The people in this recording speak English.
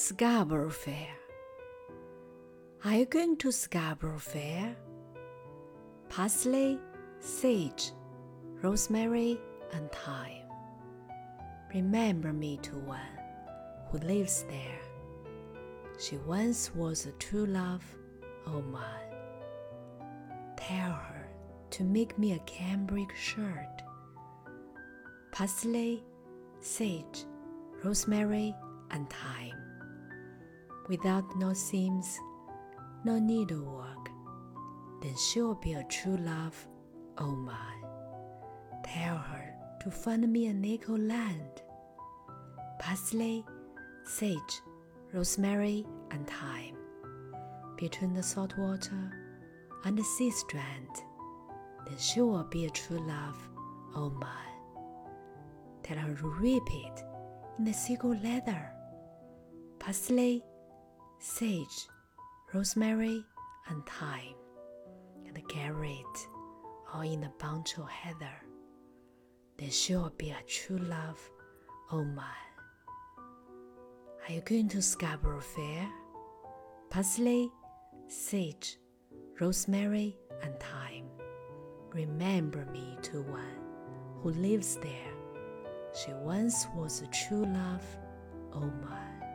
Scarborough Fair. Are you going to Scarborough Fair? Parsley, sage, rosemary, and thyme. Remember me to one who lives there. She once was a true love, oh mine. Tell her to make me a cambric shirt. Parsley, sage, rosemary, and thyme without no seams, no needlework, then she'll be a true love, oh my. Tell her to find me a nickel land, parsley, sage, rosemary, and thyme, between the salt water and the sea strand, then she will be a true love, oh my. Tell her to reap it in the seagull leather, parsley, sage, rosemary, and thyme, and it all in a bunch of heather. Then she'll be a true love, oh my. Are you going to Scarborough Fair? Parsley, sage, rosemary, and thyme. Remember me to one who lives there. She once was a true love, oh my.